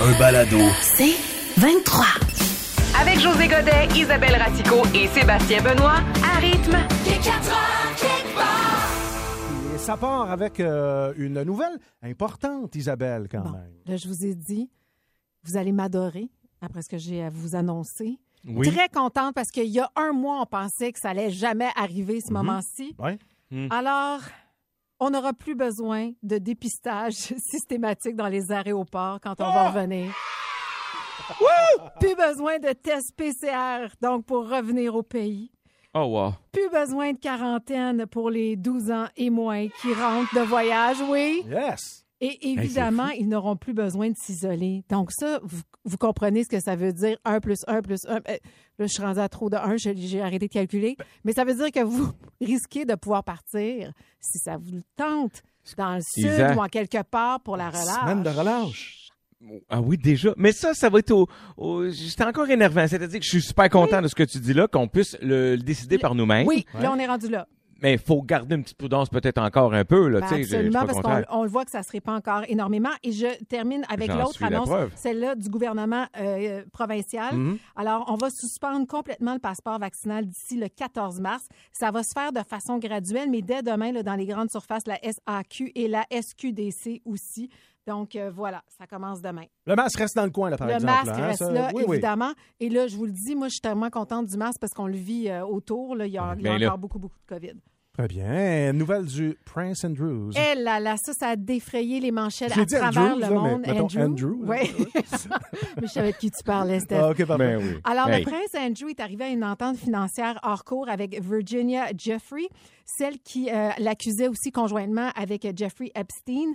Un balado. C'est 23. Avec José Godet, Isabelle Ratico et Sébastien Benoît, à rythme. Et ça part avec euh, une nouvelle importante, Isabelle, quand Bon, même. là, je vous ai dit, vous allez m'adorer après ce que j'ai à vous annoncer. Oui. Très contente parce qu'il y a un mois, on pensait que ça allait jamais arriver ce moment-ci. Ouais. Alors, on n'aura plus besoin de dépistage systématique dans les aéroports quand on va revenir. Plus besoin de tests PCR, donc pour revenir au pays. Oh, wow. Plus besoin de quarantaine pour les 12 ans et moins qui rentrent de voyage, oui? Yes! Et évidemment, ils n'auront plus besoin de s'isoler. Donc ça, vous, vous comprenez ce que ça veut dire, 1 plus 1 plus 1. là, je suis rendue à trop de 1, j'ai arrêté de calculer. Mais ça veut dire que vous risquez de pouvoir partir, si ça vous tente, dans le sud ou en quelque part pour la relâche. Semaine de relâche. Ah oui, déjà. Mais ça, ça va être au. au- J'étais encore énervant. C'est-à-dire que je suis super content de ce que tu dis là, qu'on puisse le, le décider par nous-mêmes. Oui, là, on est rendu là. Mais il faut garder une petite prudence peut-être encore un peu. Là, Ben, je- je absolument, parce qu'on voit que ça ne se répand encore énormément. Et je termine avec l'autre la annonce, celle-là du gouvernement euh, provincial. Mhm. Alors, on va suspendre complètement le passeport vaccinal d'ici le 14 mars. Ça va se faire de façon graduelle, mais dès demain, là, dans les grandes surfaces, la SAQ et la SQDC aussi. Donc, euh, voilà, ça commence demain. Le masque reste dans le coin, là, par le exemple. masque hein, reste ça- là, oui, oui. évidemment. Et là, je vous le dis, moi, je suis tellement contente du masque parce qu'on le vit euh, autour. Là. Il y a, il y a Ben là. encore beaucoup, beaucoup de COVID. Très bien. Nouvelle du Prince Andrews. Eh là là, ça, ça a défrayé les manchettes à dit travers Andrews, le mais monde. mettons Andrew, là. Oui. mais je savais de qui tu parlais, Steph. Ah, OK, parfait. Ben oui. Alors, Hey. le prince Andrew est arrivé à une entente financière hors cours avec Virginia Jeffrey, celle qui euh, l'accusait aussi conjointement avec Jeffrey Epstein.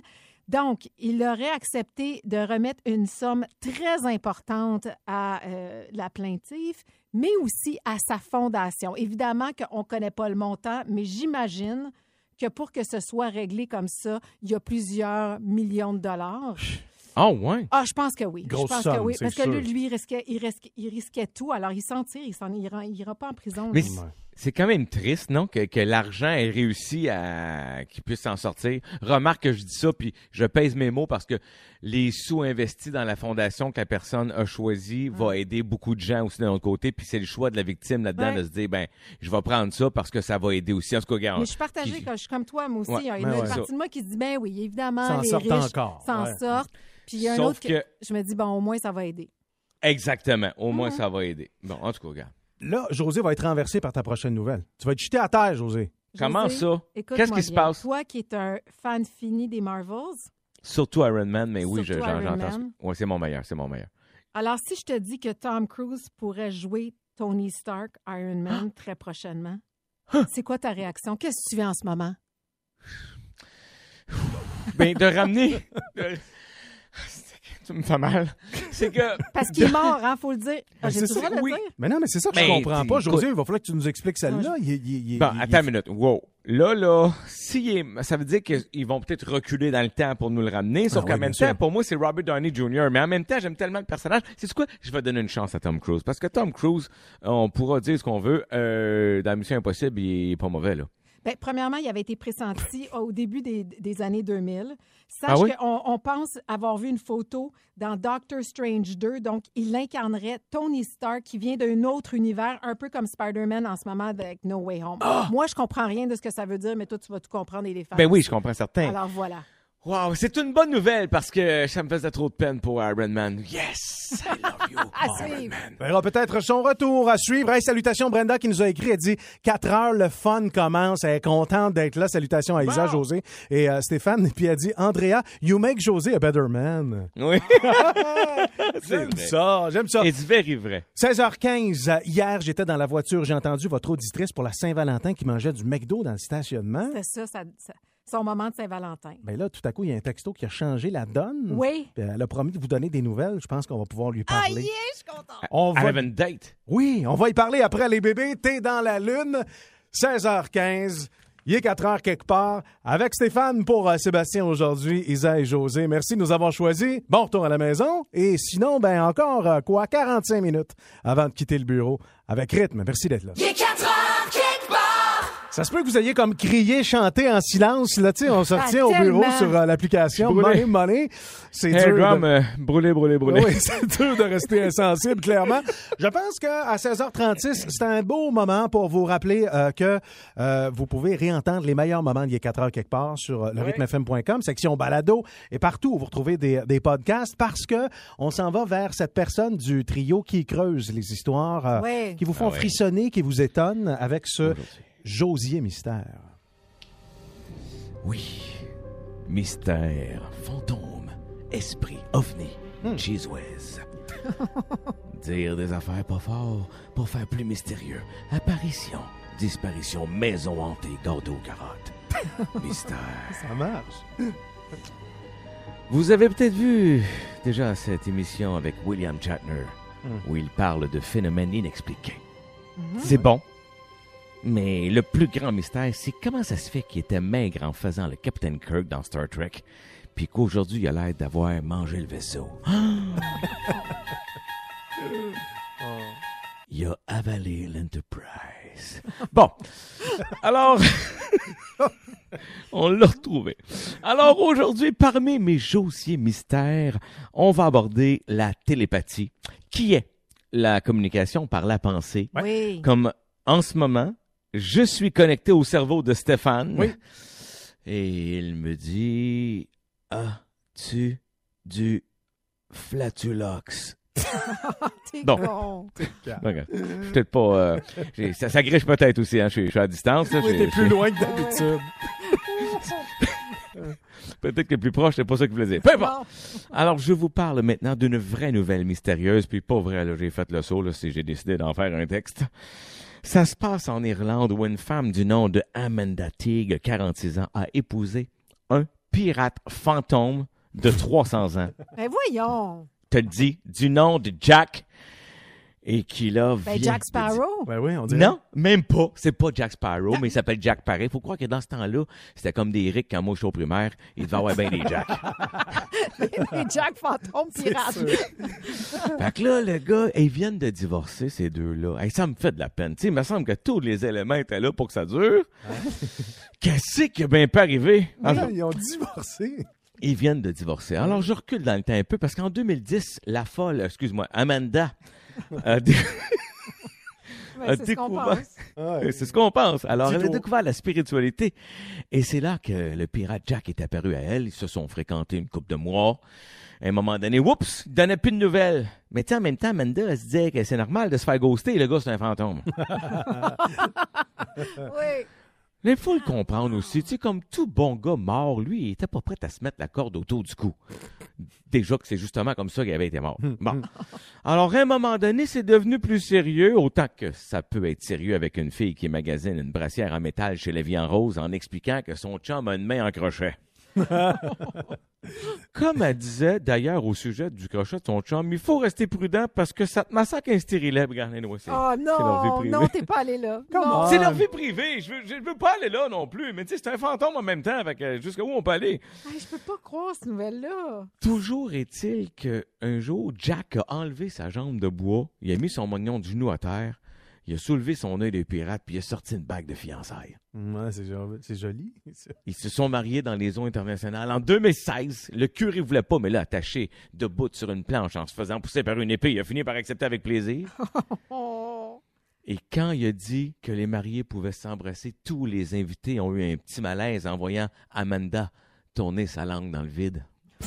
Donc, il aurait accepté de remettre une somme très importante à euh, la plaintive, mais aussi à sa fondation. Évidemment qu'on ne connaît pas le montant, mais j'imagine que pour que ce soit réglé comme ça, il y a plusieurs millions de dollars. Ah, ouais. Ah, je pense que oui. Grosse je pense somme, que oui. Parce que lui, lui, il risquait, il, risquait, il risquait tout. Alors, il s'en tire, il s'en ira, il ira pas en prison. Mais. C'est- quand même triste, non, que, que l'argent ait réussi à qu'il puisse s'en sortir. Remarque que je dis ça, puis je pèse mes mots parce que les sous investis dans la fondation que la personne a choisie va aider beaucoup de gens aussi de l'autre côté. Puis c'est le choix de la victime là-dedans Ouais. de se dire, ben, je vais prendre ça parce que ça va aider aussi. En tout cas, regarde. Mais je suis partagée, quand je suis comme toi, moi aussi. Ouais, il y a une ben ouais. partie de moi qui se dit, ben oui, évidemment, S'en les sortent riches encore, s'en ouais. sortent. Puis il y a un Sauf autre que... que- je me dis, bon, au moins, ça va aider. Exactement. Au moins, ça va aider. Bon, en tout cas, regarde. Là, José va être renversé par ta prochaine nouvelle. Tu vas être jeté à terre, José. Comment José, ça? Qu'est-ce qui se passe? Toi qui es un fan fini des Marvels, Surtout Iron Man, mais oui, je- j'entends. Man. Oui, c'est mon meilleur, c'est mon meilleur. alors si je te dis que Tom Cruise pourrait jouer Tony Stark, Iron Ah! Man, très prochainement, c'est quoi ta réaction? Qu'est-ce que tu fais en ce moment? Ben, de ramener. de- Tu me fais mal. C'est que. Parce qu'il est mort, hein, faut le dire. Ah, J'ai le oui. dire? Mais non, mais c'est ça que je Ben, comprends pas, José. Il va falloir que tu nous expliques celle-là. Il, il- il- Bon, il- attends il- une minute. Wow. Là, là, s'il est- ça veut dire qu'ils vont peut-être reculer dans le temps pour nous le ramener. Sauf Ah qu'en oui, même temps, sûr. pour moi, c'est Robert Downey Jr. Mais en même temps, j'aime tellement le personnage. C'est quoi? Je vais donner une chance à Tom Cruise. Parce que Tom Cruise, on pourra dire ce qu'on veut. Euh, dans Mission Impossible, il est pas mauvais, là. Bien, premièrement, il avait été pressenti au début des, des années 2000. Sache Ah oui? qu'on on pense avoir vu une photo dans Doctor Strange 2. Donc, il incarnerait Tony Stark qui vient d'un autre univers, un peu comme Spider-Man en ce moment avec No Way Home. Moi, je comprends rien de ce que ça veut dire, mais toi, tu vas tout comprendre et les. Ah! Ben oui, je comprends certain. Alors, voilà. Wow, c'est une bonne nouvelle parce que ça me faisait trop de peine pour Iron Man. Yes! I love you. À Iron suivre. Man. Verra peut-être son retour à suivre. Hey, salutations Brenda qui nous a écrit. Elle dit 4 heures, le fun commence. Elle est contente d'être là. Salutations à Isa, José et euh, Stéphane. Et puis elle dit Andrea, you make José a better man. Oui. c'est J'aime vrai. ça, j'aime ça. C'est du very vrai. 16h15, euh, hier, j'étais dans la voiture. J'ai entendu votre auditrice pour la Saint-Valentin qui mangeait du McDo dans le stationnement. C'est ça, ça, ça, son moment de Saint-Valentin. Ben là, tout à coup, il y a un texto qui a changé la donne. Oui. Puis Elle a promis de vous donner des nouvelles. Je pense qu'on va pouvoir lui Ah, parler. yeah, je suis contente. On I va... have a date. Oui, on va y parler après les bébés. T'es dans la lune. 16h15. Il est 4 heures quelque part. Avec Stéphane pour euh, Sébastien aujourd'hui, Isa et José. Merci de nous avoir choisis. Bon retour à la maison. Et sinon, ben encore euh, quoi, 45 minutes avant de quitter le bureau avec rythme. Merci d'être là. Il est 4 heures. Ça se peut que vous ayez comme crié, chanté en silence. Là, tu sais, on se Ah, au bureau sur euh, l'application. Money Money. C'est Hey, dur. de- euh, brûlé, brûlé, brûlé. oui, c'est dur de rester insensible, clairement. Je pense qu'à 16h36, c'est un beau moment pour vous rappeler euh, que euh, vous pouvez réentendre les meilleurs moments d'il y a 4 heures quelque part sur euh, le rythmefm.com, section balado, et partout où vous retrouvez des, des podcasts, parce que on s'en va vers cette personne du trio qui creuse les histoires, euh, Ouais. qui vous font Ah ouais. frissonner, qui vous étonnent avec ce. Josier Mystère. Oui. Mystère, fantôme, esprit, ovni, cheese whiz. Dire des affaires pas fort pour faire plus mystérieux. Apparition, disparition, maison hantée, gâteau, carotte. Mystère. Ça marche. Vous avez peut-être vu déjà cette émission avec William Shatner où il parle de phénomènes inexpliqués. C'est bon. Mais le plus grand mystère, c'est comment ça se fait qu'il était maigre en faisant le Captain Kirk dans Star Trek, puis qu'aujourd'hui il a l'air d'avoir mangé le vaisseau. Il a avalé l'Enterprise. Bon, alors, on l'a retrouvé. Alors aujourd'hui, parmi mes dossiers mystères, on va aborder la télépathie, qui est la communication par la pensée. Oui. Comme en ce moment, je suis connecté au cerveau de Stéphane. Oui. Et il me dit As-tu du flatulox T'es Bon. con. Suis Peut-être pas. euh, j'ai- ça, ça griche peut-être aussi, hein. Je suis, je suis à distance. là. Oui, J'ai- t'es plus j'ai- loin que d'habitude. Peut-être que le plus proche, c'est pas ça que voulais dire. Peu importe. Alors, je vous parle maintenant d'une vraie nouvelle mystérieuse, puis pas vrai, là, j'ai fait le saut, là, si j'ai décidé d'en faire un texte. Ça se passe en Irlande où une femme du nom de Amanda Teague, 46 ans, a épousé un pirate fantôme de 300 ans. Ben voyons. Te le dis, du nom de Jack, et qui là Ben vient Jack Sparrow. Ben oui, on dirait. non, même pas. C'est pas Jack Sparrow, mais il s'appelle Jack pareil. Faut croire que dans ce temps-là, c'était comme des Rick quand moi je suis au primaire. Il devait avoir bien des Jack. Les Jack Fantôme Pirate. fait que là, le gars, ils viennent de divorcer, ces deux-là. Hey, ça me fait de la peine. Tu sais, il me semble que tous les éléments étaient là pour que ça dure. Qu'est-ce qui a bien pas arrivé? Ah, Ils ont divorcé. Ils viennent de divorcer. Alors, je recule dans le temps un peu parce qu'en 2010, la folle, excuse-moi, Amanda, Ben, a c'est ce qu'on découvert- pense. Ouais. C'est ce qu'on pense. Alors, elle a découvert la spiritualité. Et c'est là que le pirate Jack est apparu à elle. Ils se sont fréquentés une couple de mois. À un moment donné, oups, il donnait plus de nouvelles. Mais tu sais, en même temps, Amanda, elle se disait que c'est normal de se faire ghoster. Le gars, c'est un fantôme. Oui. Mais il faut le comprendre aussi. Tu sais, comme tout bon gars mort, lui, il était pas prêt à se mettre la corde autour du cou. Déjà que c'est justement comme ça qu'il avait été mort. Bon. Alors, à un moment donné, c'est devenu plus sérieux, autant que ça peut être sérieux avec une fille qui magasine une brassière en métal chez Lévi en Rose en expliquant que son chum a une main en crochet. Comme elle disait d'ailleurs au sujet du crochet de son chum, il faut rester prudent parce que ça te massacre un nous c'est- Oh c'est leur vie non, privée. non, t'es pas allé là. C'est leur vie privée. Je veux, je veux pas aller là non plus. Mais tu sais, c'est un fantôme en même temps. Jusqu'à où on peut aller? Hey, je peux pas croire cette nouvelle-là. Toujours est-il que un jour, Jack a enlevé sa jambe de bois. Il a mis son mognon du genou à terre. Il a soulevé son œil de pirate puis il a sorti une bague de fiançailles. Ouais, c'est jo- c'est joli. ça. Ils se sont mariés dans les eaux internationales. En 2016, le curé voulait pas, mais là, attaché debout sur une planche en se faisant pousser par une épée, il a fini par accepter avec plaisir. Oh. Et quand il a dit que les mariés pouvaient s'embrasser, tous les invités ont eu un petit malaise en voyant Amanda tourner sa langue dans le vide.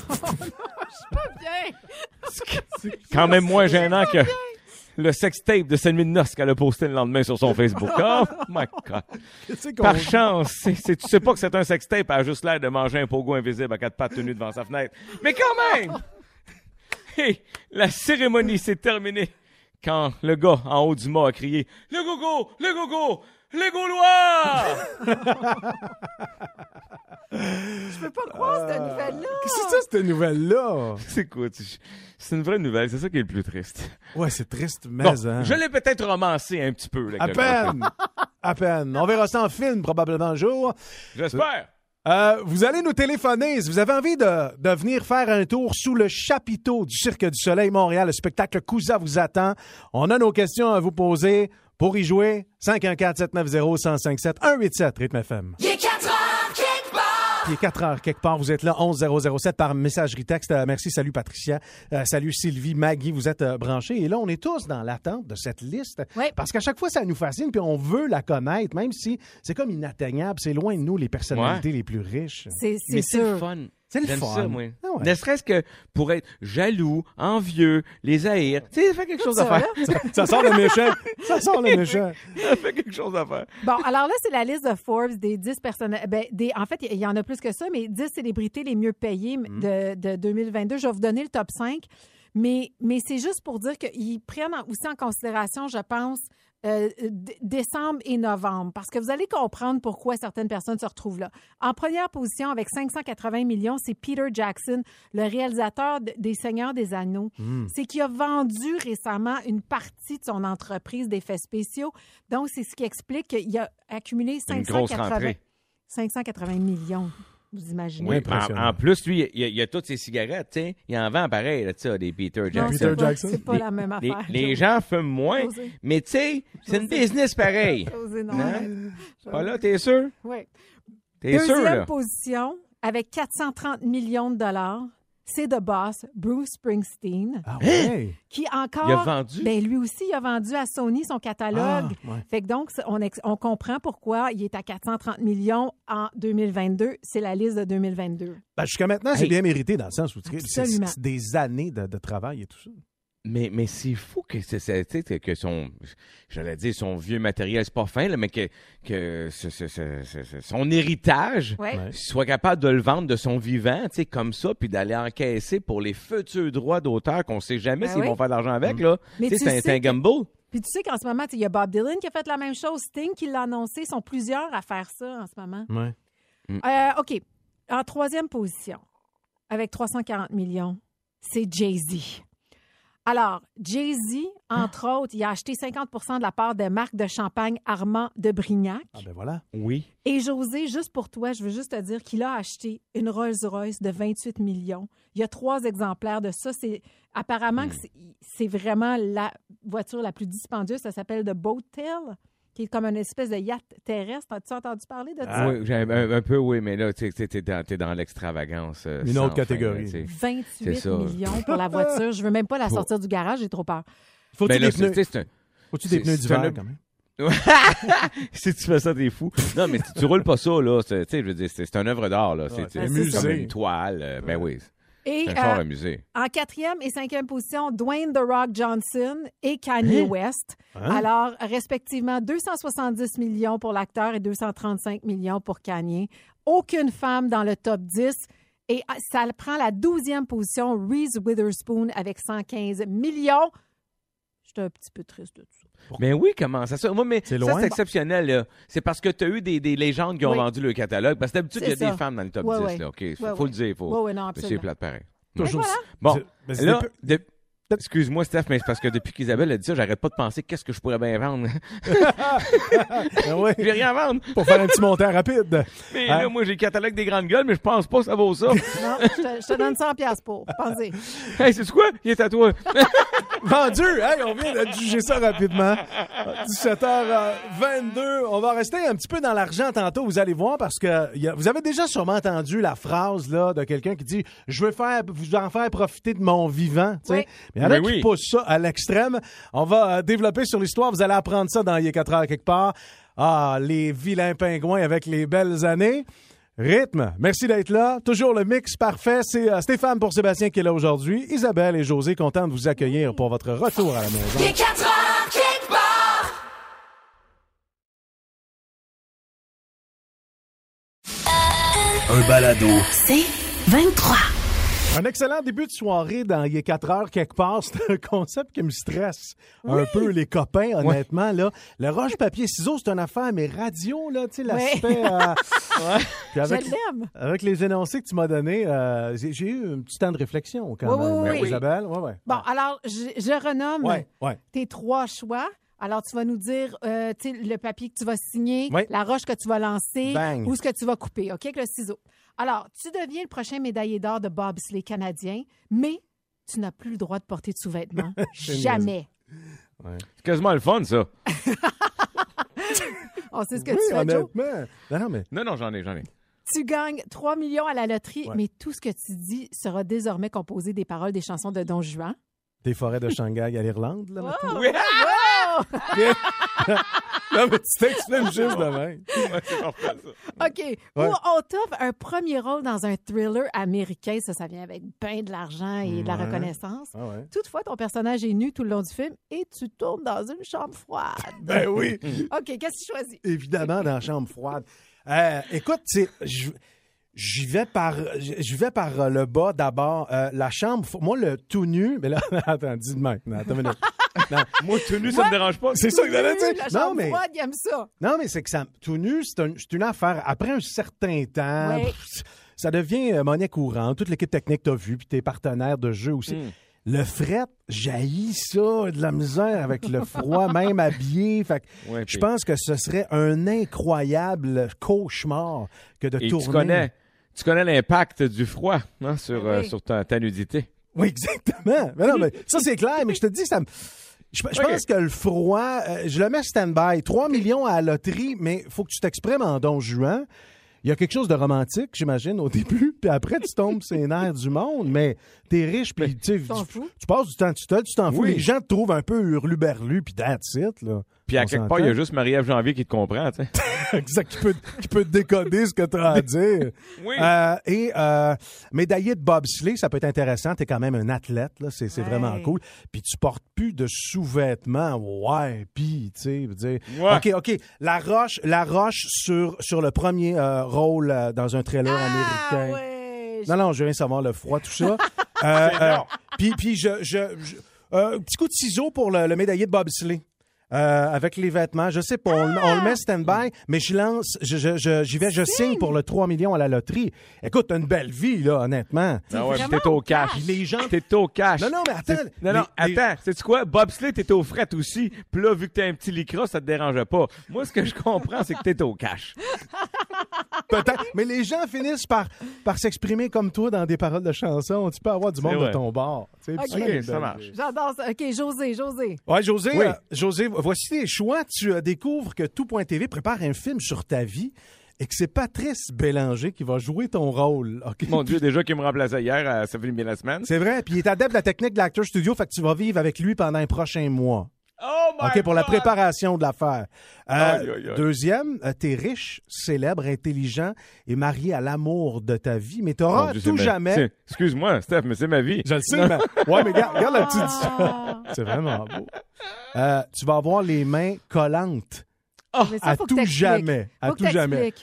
Bien. Quand même moins gênant que le sextape de de noces qu'elle a posté le lendemain sur son Facebook. Oh my God. Par chance, tu sais pas que c'est un sextape, elle a juste l'air de manger un pogo invisible à quatre pattes tenues devant sa fenêtre. Mais quand même! Hey, la cérémonie s'est terminée quand le gars en haut du mât a crié « Le gogo! Le gogo! Les Gaulois! Je peux pas croire cette nouvelle-là. Qu'est-ce que c'est ça, cette nouvelle-là? c'est quoi? tu- C'est une vraie nouvelle, c'est ça qui est le plus triste. Ouais, c'est triste, mais... Bon, hein. je l'ai peut-être romancé un petit peu. là, À quelque peine! à peine. On verra ça en film, probablement, un jour. J'espère. Euh, vous allez nous téléphoner si vous avez envie de, de venir faire un tour sous le chapiteau du Cirque du Soleil Montréal. Le spectacle Cousa vous attend. On a nos questions à vous poser. Pour y jouer, 514-790-1057, 187 Rythme FM. Il est 4 heures, quelque part. Il est 4 heures quelque part. Vous êtes là, 11007 par messagerie texte. Euh, merci, salut Patricia. Euh, salut Sylvie, Maggie, vous êtes euh, branchés. Et là, on est tous dans l'attente de cette liste. Oui. Parce qu'à chaque fois, ça nous fascine, puis on veut la connaître, même si c'est comme inatteignable. C'est loin de nous, les personnalités les plus riches. C'est c'est Mais c'est sûr. fun. C'est le J'aime fun. ça, moi. Ah ouais. Ne serait-ce que pour être jaloux, envieux, les haïr. Tu sais, ça fait quelque chose à ça, faire. là? Ça sort le méchant. Ça sort le méchant. ça fait quelque chose à faire. Bon, alors là, c'est la liste de Forbes des 10 personnes. Ben, des, en fait, il y en a plus que ça, mais 10 célébrités les mieux payées Mm. de, de 2022. Je vais vous donner le top 5. Mais, mais c'est juste pour dire qu'ils prennent en- aussi en considération, je pense, euh, décembre et novembre, parce que vous allez comprendre pourquoi certaines personnes se retrouvent là. En première position, avec 580 millions, c'est Peter Jackson, le réalisateur de- des Seigneurs des Anneaux. Mm. C'est qu'il a vendu récemment une partie de son entreprise d'effets spéciaux. Donc, c'est ce qui explique qu'il a accumulé Une grosse 580, rentrée. 580 millions. Vous imaginez? Oui, en, en plus, lui, il y a, il y a toutes ses cigarettes, tu sais. Il en vend pareil, là, tu sais, des Peter Jackson. c'est Peter pas, Jackson? c'est pas Les- la même Les, affaire. les gens fument moins, mais tu sais, c'est une business pareil. Non. Hein? Pas là, t'es sûr? Oui. T'es sûr, Deuxième là? position, avec 430 millions de dollars, c'est The Boss, Bruce Springsteen, Ah ouais. qui encore... Il a vendu? Ben, lui aussi, il a vendu à Sony son catalogue. Ah, ouais. Fait que donc, on, ex- on comprend pourquoi il est à 430 millions en 2022. C'est la liste de 2022. Ben, Jusqu'à maintenant, c'est Hey. bien mérité dans le sens où c'est des années de, de travail et tout ça. Mais, mais c'est fou que, c'est, que son, j'allais dire son vieux matériel, c'est pas fin, là, mais que, que ce- ce- ce- ce- ce- son héritage Ouais. Soit capable de le vendre de son vivant, tu sais, comme ça, puis d'aller encaisser pour les futurs droits d'auteur qu'on sait jamais Ben s'ils oui. vont faire de l'argent avec, Mm. là. C'est un, sais c'est un gamble. Puis tu sais qu'en ce moment, il y a Bob Dylan qui a fait la même chose, Sting qui l'a annoncé. Ils sont plusieurs à faire ça en ce moment. Ouais. Euh, OK. En troisième position, avec 340 millions, c'est Jay-Z. Alors, Jay-Z, entre autres, il a acheté 50% de la part de marque de champagne Armand de Brignac. Ah ben voilà. Oui. Et José, juste pour toi, je veux juste te dire qu'il a acheté une Rolls-Royce de 28 millions. Il y a trois exemplaires de ça. C'est apparemment que c'est- c'est vraiment la voiture la plus dispendieuse. Ça s'appelle The Boat Tail, qui est comme une espèce de yacht terrestre. As-tu entendu parler de ça? Ah. Oui, j'ai un, un- peu, oui, mais là, tu sais, t'es dans, t'es dans l'extravagance. euh, Une autre fin, catégorie. sais. 28 ça. millions pour la voiture. Je veux même pas la sortir du garage, j'ai trop peur. Faut-tu Ben des pneus, tu sais, c'est un- faut-tu des pneus d'hiver quand même? si tu fais ça, t'es fou. Non, mais tu, tu roules pas ça, là. c'est- Tu sais, je veux dire, c'est c'est une œuvre d'art, là. Ouais, C'est comme une toile. euh, ben oui. Et un euh, en quatrième et cinquième position, Dwayne The Rock Johnson et Kanye West. Hein? Alors, respectivement, 270 millions pour l'acteur et 235 millions pour Kanye. Aucune femme dans le top 10. Et ah, ça prend la douzième position, Reese Witherspoon avec 115 millions. J'étais un petit peu triste de Ben oui, comment ça? ça moi, mais C'est ça, c'est exceptionnel, là. C'est parce que tu as eu des, des légendes qui ont Oui. vendu le catalogue. Parce que d'habitude, il y a C'est ça. des femmes dans le top Ouais, 10, ouais. là. OK, faut, Ouais, faut ouais. le dire. Faut... Oui, oui, non, Mais c'est absolument. plate pareil. Toujours. Bon, C'est- c'est là, des peu- de- Excuse-moi, Steph, mais c'est parce que depuis qu'Isabelle a dit ça, j'arrête pas de penser qu'est-ce que je pourrais bien vendre. Ah ouais, j'ai rien à vendre. pour faire un petit montant rapide. Mais Hein? là, moi, j'ai le catalogue des grandes gueules, mais je pense pas que ça vaut ça. Non, je te, je te donne 100 pièces pour. Pensez. hey, c'est quoi? Il est à toi. Vendu! Hey, on vient de juger ça rapidement. 17h22. On va rester un petit peu dans l'argent tantôt, vous allez voir, parce que il y a- vous avez déjà sûrement entendu la phrase là, de quelqu'un qui dit Je veux faire, vous en faire profiter de mon vivant. Mais il y en a qui oui. poussent ça à l'extrême? On va euh, développer sur l'histoire. Vous allez apprendre ça dans Il est 4 heures quelque part. Ah, les vilains pingouins avec les belles années. Rythme, merci d'être là. Toujours le mix parfait. C'est euh, Stéphane pour Sébastien qui est là aujourd'hui. Isabelle et José, contents de vous accueillir pour votre retour à la maison. Il est 4 heures, quelque part. Un balado. C'est 23. Un excellent début de soirée dans Il est 4 heures quelque part. C'est un concept qui me stresse un peu, les copains, honnêtement. Là. Le roche-papier-ciseaux, c'est une affaire, mais radio, là, tu sais, l'aspect... euh, avec, Je l'aime. avec les énoncés que tu m'as donnés, euh, j'ai eu un petit temps de réflexion quand Oui, même. oui, oui. Isabelle, ouais, ouais. Bon, alors, je, je renomme Ouais, ouais. tes trois choix. Alors, tu vas nous dire euh, tu sais, le papier que tu vas signer, Oui. la roche que tu vas lancer Bang. ou ce que tu vas couper, OK, avec le ciseau. Alors, tu deviens le prochain médaillé d'or de bobsleigh canadien, mais tu n'as plus le droit de porter de sous-vêtements. Jamais. C'est quasiment le fun, ça. On sait ce que Oui, tu fais, Joe. honnêtement. Non, non, mais Non, non, j'en ai, j'en ai. Tu gagnes 3 millions à la loterie, Ouais. mais tout ce que tu dis sera désormais composé des paroles des chansons de Don Juan. des forêts de Shanghai à l'Irlande, là, maintenant. Oui, Non, mais tu t'exprimes juste de même. Ouais, c'est parfait, ça. OK. Ou on t'offre un premier rôle dans un thriller américain. Ça, ça vient avec ben de l'argent et de la Ouais. reconnaissance. Ah ouais. Toutefois, ton personnage est nu tout le long du film et tu tournes dans une chambre froide. Ben oui. OK, qu'est-ce que tu choisis? évidemment dans la chambre froide. Euh, écoute, c'est je j'y vais par j'y vais par le bas d'abord. Euh, la chambre, fo- moi le tout nu, mais là attends, dis de même. Non, attends une minute. Non, Moi, tenu, ça me dérange pas. c'est ça que j'allais dire. La Non mais froide, il aime ça. non mais c'est que ça tout nu, c'est un- c'est une affaire après un certain temps. Oui. pff, Ça devient euh, monnaie courante. Toute l'équipe technique t'a vu, puis tes partenaires de jeu aussi. Mm. Le fret, jaillit ça, de la misère avec le froid, même habillé. Fait que Ouais, je pense que ce serait un incroyable cauchemar que de Et tourner. tu connais, tu connais l'impact du froid hein, sur, euh, sur ta, ta nudité. Oui, exactement. Mais non, mais ça, c'est clair, mais je te dis, ça me. Je, pense que le froid, euh, je le mets stand-by. 3 millions à la loterie, mais faut que tu t'exprimes en don juan. Il y a quelque chose de romantique, j'imagine, au début, puis après, tu tombes sur les nerfs du monde, mais t'es riche, puis tu tu, fous? tu passes du temps tout seul, tu t'en fous. Oui. Les gens te trouvent un peu hurluberlu, puis that's it, là. Puis à On quelque part, il y a juste Marie-Ève Janvier qui te comprend, tu sais. exact, qui peut, qui peut te décoder ce que tu as à dire. Oui. Euh, et euh, médaillé de bobsleigh, ça peut être intéressant. Tu es quand même un athlète, là. C'est, c'est Ouais. vraiment cool. Puis tu portes plus de sous-vêtements. Ouais, puis, tu sais, dire. Ouais. OK, OK. La roche, la roche sur, sur le premier euh, rôle euh, dans un trailer Ah, américain. ouais. Non, non, je rien savoir, le froid, tout ça. Euh, puis, puis je, je, je- un petit coup de ciseau pour le, le médaillé de bobsleigh. Euh, avec les vêtements, je sais pas, on, le- on le met stand-by, mais je lance, je, je, je- j'y vais, je signe pour le 3 millions à la loterie. Écoute, t'as une belle vie, là, honnêtement. Ah ouais, t'es au cash. cash. Les gens. T'es au cash. Non, non, mais attends. Non, non, les- les- attends. Sais-tu quoi? Bobsleigh, t'es au fret aussi. Puis là, vu que t'as un petit lycra, ça te dérange pas. Moi, ce que je comprends, c'est que t'es au cash. Peut-être. Mais les gens finissent par, par s'exprimer comme toi dans des paroles de chansons. Tu peux avoir du monde de ton bord. tu sais, ça marche. J'adore ça. OK, José, José. Ouais, José, Oui. euh, José, voici tes choix. Tu euh, découvres que Tout.tv prépare un film sur ta vie et que c'est Patrice Bélanger qui va jouer ton rôle. Mon Dieu, déjà qu'il me remplaçait hier, euh, ça fait bien la semaine. C'est vrai, puis il est adepte de la technique de l'acteur studio, fait que tu vas vivre avec lui pendant les prochains mois. Oh my OK, pour la God! préparation de l'affaire. Euh, Aïe, aïe, aïe. Deuxième, euh, t'es riche, célèbre, intelligent et marié à l'amour de ta vie, mais t'auras tout ma- jamais... Excuse-moi, Steph, mais c'est ma vie. Je le sais, mais... Ouais, mais regarde, regarde la petite... Ah. C'est vraiment beau. Euh, tu vas avoir les mains collantes. Mais ça, à tout jamais. À tout jamais.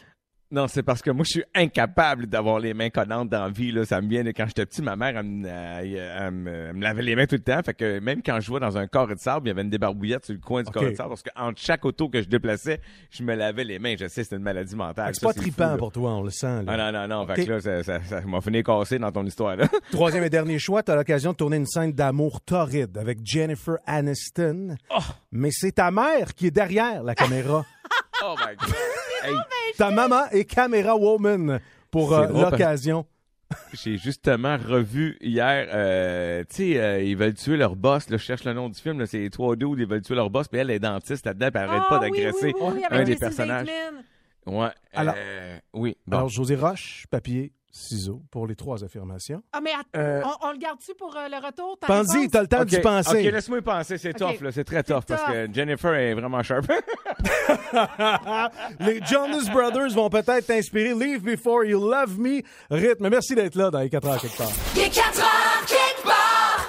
Non, c'est parce que moi, je suis incapable d'avoir les mains collantes dans la vie. Là. Ça me vient de quand j'étais petit, ma mère, elle me, elle- elle me- elle me lavait les mains tout le temps. Fait que même quand je jouais dans un carré de sable, il y avait une débarbouillette sur le coin du carré de sable. Parce qu'entre chaque auto que je déplaçais, je me lavais les mains. Je sais, c'est une maladie mentale. C'est pas là. pour toi, on le sent. là. Ah non, non, non. Fait que là, ça, ça, ça m'a fini cassé dans ton histoire. Là. Troisième et dernier choix, tu as l'occasion de tourner une scène d'amour torride avec Jennifer Aniston. Oh. Mais c'est ta mère qui est derrière la caméra. oh my God. Hey, ta maman est caméra woman pour euh, l'occasion. J'ai justement revu hier, euh, tu sais, euh, ils veulent tuer leur boss. Là, je cherche le nom du film. là, C'est les trois dudes, ils veulent tuer leur boss. Puis elle est dentiste là-dedans, puis elle arrête Ah, pas d'agresser oui, oui, oui, un des personnages. Ouais. Alors- euh, oui. Bon. Alors, José Roche, papier, ciseaux pour les trois affirmations. Ah, mais att- Euh, on, on le garde-tu pour euh, le retour? ta Pense-y, réponse? t'as le temps Ok, d'y penser. Ok, laisse-moi y penser. C'est tough, là. C'est très tough, parce tough. que Jennifer est vraiment sharp. les Jonas Brothers vont peut-être t'inspirer. Leave Before You Love Me. Rythme. Merci d'être là dans les 4 heures quelque part. Il est 4 heures quelque part.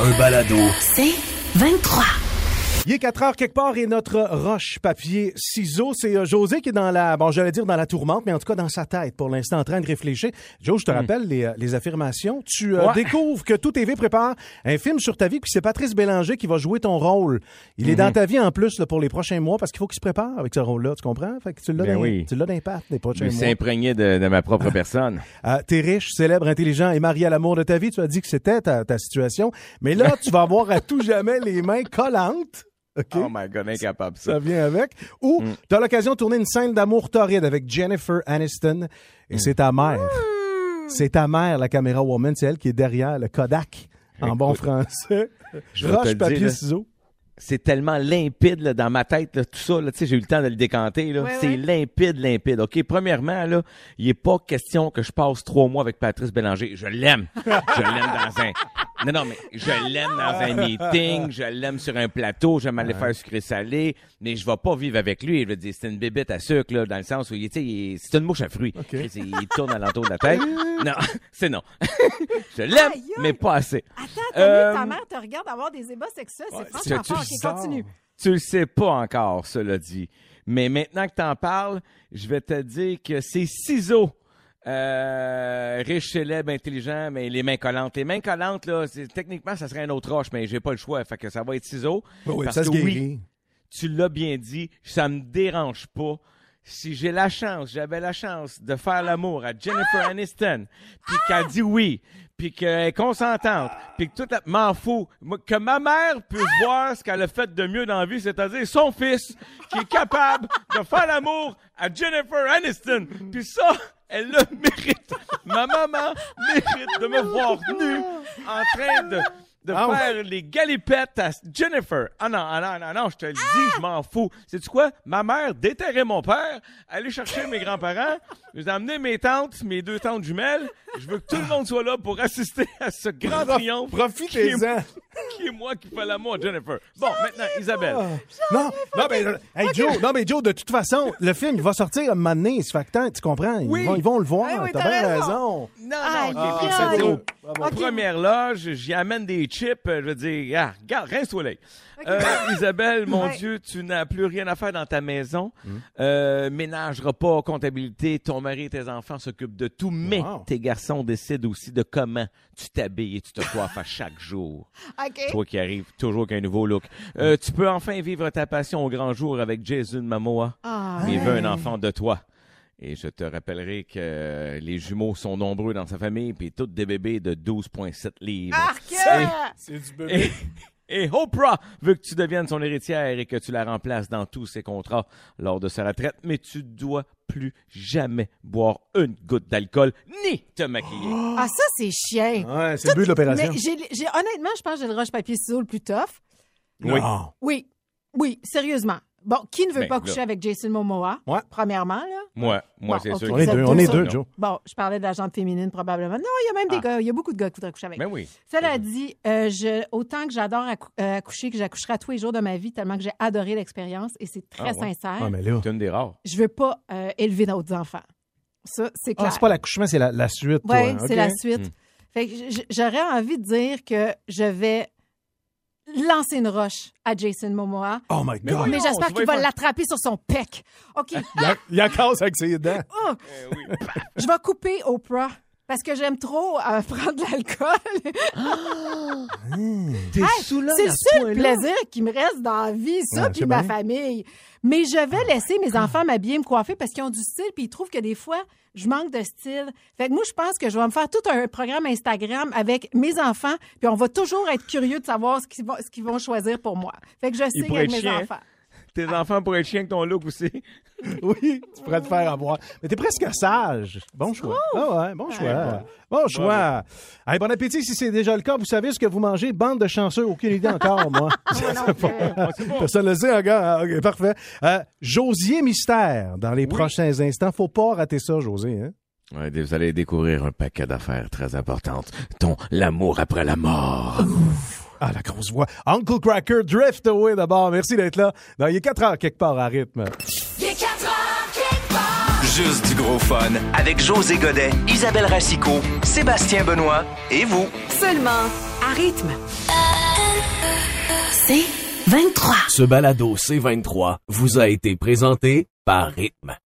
Un balado. C'est 23. Il est 4 heures quelque part et notre roche, papier, ciseaux, c'est euh, José qui est dans la, bon, j'allais dire dans la tourmente, mais en tout cas dans sa tête pour l'instant en train de réfléchir. Joe, je te rappelle les, euh, les affirmations. Tu euh, Ouais. découvres que Tout TV prépare un film sur ta vie, puis c'est Patrice Bélanger qui va jouer ton rôle. Il est dans ta vie en plus là, pour les prochains mois parce qu'il faut qu'il se prépare avec ce rôle-là, tu comprends? Fait que tu l'as Ben oui. tu l'as d'impact les Je prochains mois. imprégné de, de ma propre personne. Euh, T'es riche, célèbre, intelligent et marié à l'amour de ta vie. Tu as dit que c'était ta, ta situation. Mais là, tu vas avoir à tout jamais les mains collantes. Oh my God, incapable ça. ça vient avec. Ou tu as l'occasion de tourner une scène d'amour torride avec Jennifer Aniston et c'est ta mère. C'est ta mère, la caméra woman, c'est elle qui est derrière le Kodak en bon français. je Roche, le papier, dire, là. ciseaux. c'est tellement limpide là, dans ma tête, là, tout ça. Là, tu sais, j'ai eu le temps de le décanter. Là. Ouais, c'est ouais. limpide, limpide. OK, premièrement, là, il n'est pas question que je passe trois mois avec Patrice Bélanger. Je l'aime. Je l'aime dans un... Non, non, mais je l'aime dans un meeting. Je l'aime sur un plateau. J'aime aller faire sucré-salé. Mais je vais pas vivre avec lui. Je veux dire, c'est une bébête à sucre, là, dans le sens où, il, tu sais, il est- c'est une mouche à fruits. Chris, Il, il tourne à l'entour de la tête. non, c'est non. je l'aime, mais pas assez. Attends, Euh, ta mère te regarde avoir des ébats sexuels. C'est Ouais, franchement tu- fort. OK, continue. Tu le sais pas encore, cela dit. Mais maintenant que t'en parles, je vais te dire que c'est ciseaux. Euh, riche, célèbre, intelligent, mais les mains collantes. Les mains collantes, là, c'est- techniquement, ça serait un autre roche, mais j'ai pas le choix. Fait que ça va être ciseaux. Oui, oui, Parce ça se que guérit. tu l'as bien dit, ça me dérange pas. Si j'ai la chance, j'avais la chance de faire l'amour à Jennifer Aniston, puis qu'elle dit oui, puis qu'elle est consentante, puis que tout la... m'en Moi, que ma mère puisse voir ce qu'elle a fait de mieux dans la vie, c'est-à-dire son fils qui est capable de faire l'amour à Jennifer Aniston, puis ça, elle le mérite. Ma maman mérite de me voir nu en train de de Ah ouais. faire les galipettes à Jennifer. Ah non, ah non, non, non, je te le dis, je m'en fous. Sais-tu quoi? Ma mère déterrait mon père, aller chercher mes grands-parents, j'ai amené mes tantes, mes deux tantes jumelles. Je veux que tout le monde soit là pour assister à ce grand triomphe. Profitez-en. Qui est moi qui fais l'amour à Jennifer. Bon, maintenant, Isabelle. Non, non, mais, hey, Joe, non, mais Joe, de toute façon, le film, il va sortir un moment donné. Ça fait que tant- tu comprends? Ils, Oui. vont, ils vont le voir. Ah oui, T'as bien raison. raison. Non, non, ok, aïe, ok, aïe. c'est Ok. Au Première loge, j'y amène des euh, Je veux dire, ah, regarde, rince-toi l'œil. Euh, Isabelle, mon Ouais. Dieu, tu n'as plus rien à faire dans ta maison. Hmm. Euh, ménage, repas, comptabilité, ton mari et tes enfants s'occupent de tout, mais Wow. tes garçons décident aussi de comment tu t'habilles et tu te coiffes à chaque jour. OK. Toi qui arrives toujours avec un nouveau look. Euh, tu peux enfin vivre ta passion au grand jour avec Jason Momoa. Ah, Il veut un enfant de toi. Et je te rappellerai que euh, les jumeaux sont nombreux dans sa famille, puis tous des bébés de 12,7 livres. C'est du bébé. Et, et Oprah veut que tu deviennes son héritière et que tu la remplaces dans tous ses contrats lors de sa retraite, mais tu dois plus jamais boire une goutte d'alcool ni te maquiller. Ah, ça, c'est chien. Ouais, c'est le but de l'opération. Mais j'ai, j'ai- honnêtement, je pense que j'ai le roche-papier-ciseau le plus tough. Oui. Non. Oui. Oui, sérieusement. Bon, qui ne veut Ben, pas là. coucher avec Jason Momoa? Ouais. Premièrement, là? Moi, moi Bon, c'est sûr. On est deux, on est deux, Joe. Bon, je parlais de la jante féminine probablement. Non, il y a même des Ah. gars, il y a beaucoup de gars qui voudraient coucher avec. Ben oui. Cela dit, euh, je, autant que j'adore accou- euh, accoucher, que j'accoucherai à tous les jours de ma vie, tellement que j'ai adoré l'expérience et c'est très Ah ouais. sincère, Ah, mais là. C'est une des rares. je veux pas euh, élever d'autres enfants. Ça, c'est Ah, clair. c'est pas l'accouchement, c'est la, la suite. Oui, hein, c'est la suite. Hmm. Fait que j'aurais envie de dire que je vais lancer une roche à Jason Momoa, Oh my God. mais j'espère qu'il va l'attraper sur son pec. OK, Il y a, il y a casse avec ses dents. oh, Eh oui. je vais couper Oprah. Parce que j'aime trop euh, prendre de l'alcool. T'es sous là, C'est le ce seul plaisir qui me reste dans la vie, ça, Ouais, puis ma bien. famille. Mais je vais laisser mes enfants m'habiller, me coiffer parce qu'ils ont du style, puis ils trouvent que des fois, je manque de style. Fait que moi, je pense que je vais me faire tout un programme Instagram avec mes enfants, puis on va toujours être curieux de savoir ce qu'ils vont, ce qu'ils vont choisir pour moi. Fait que je sais avec mes enfants. Tes enfants pourraient être chiens avec ton look aussi. Oui, tu pourrais te faire avoir. Mais t'es presque sage. Bon choix. Ah ouais, bon choix. Bon choix. Hey, bon appétit si c'est déjà le cas. Vous savez ce que vous mangez? Bande de chanceux, aucune idée encore, moi. Personne ne le sait encore. Ah, OK, parfait. Euh, Josier Mystère, dans les prochains instants. Faut pas rater ça, José. Hein? Ouais, vous allez découvrir un paquet d'affaires très importantes. Ton l'amour après la mort. Ah, la grosse voix. Uncle Cracker, Drift Away d'abord. Merci d'être là. Non, il est 4 heures quelque part à rythme. Il est 4 heures quelque part. Juste du gros fun avec José Godet, Isabelle Racicot, Sébastien Benoît et vous. Seulement à rythme. C'est C23. Ce balado C23 vous a été présenté par Rythme.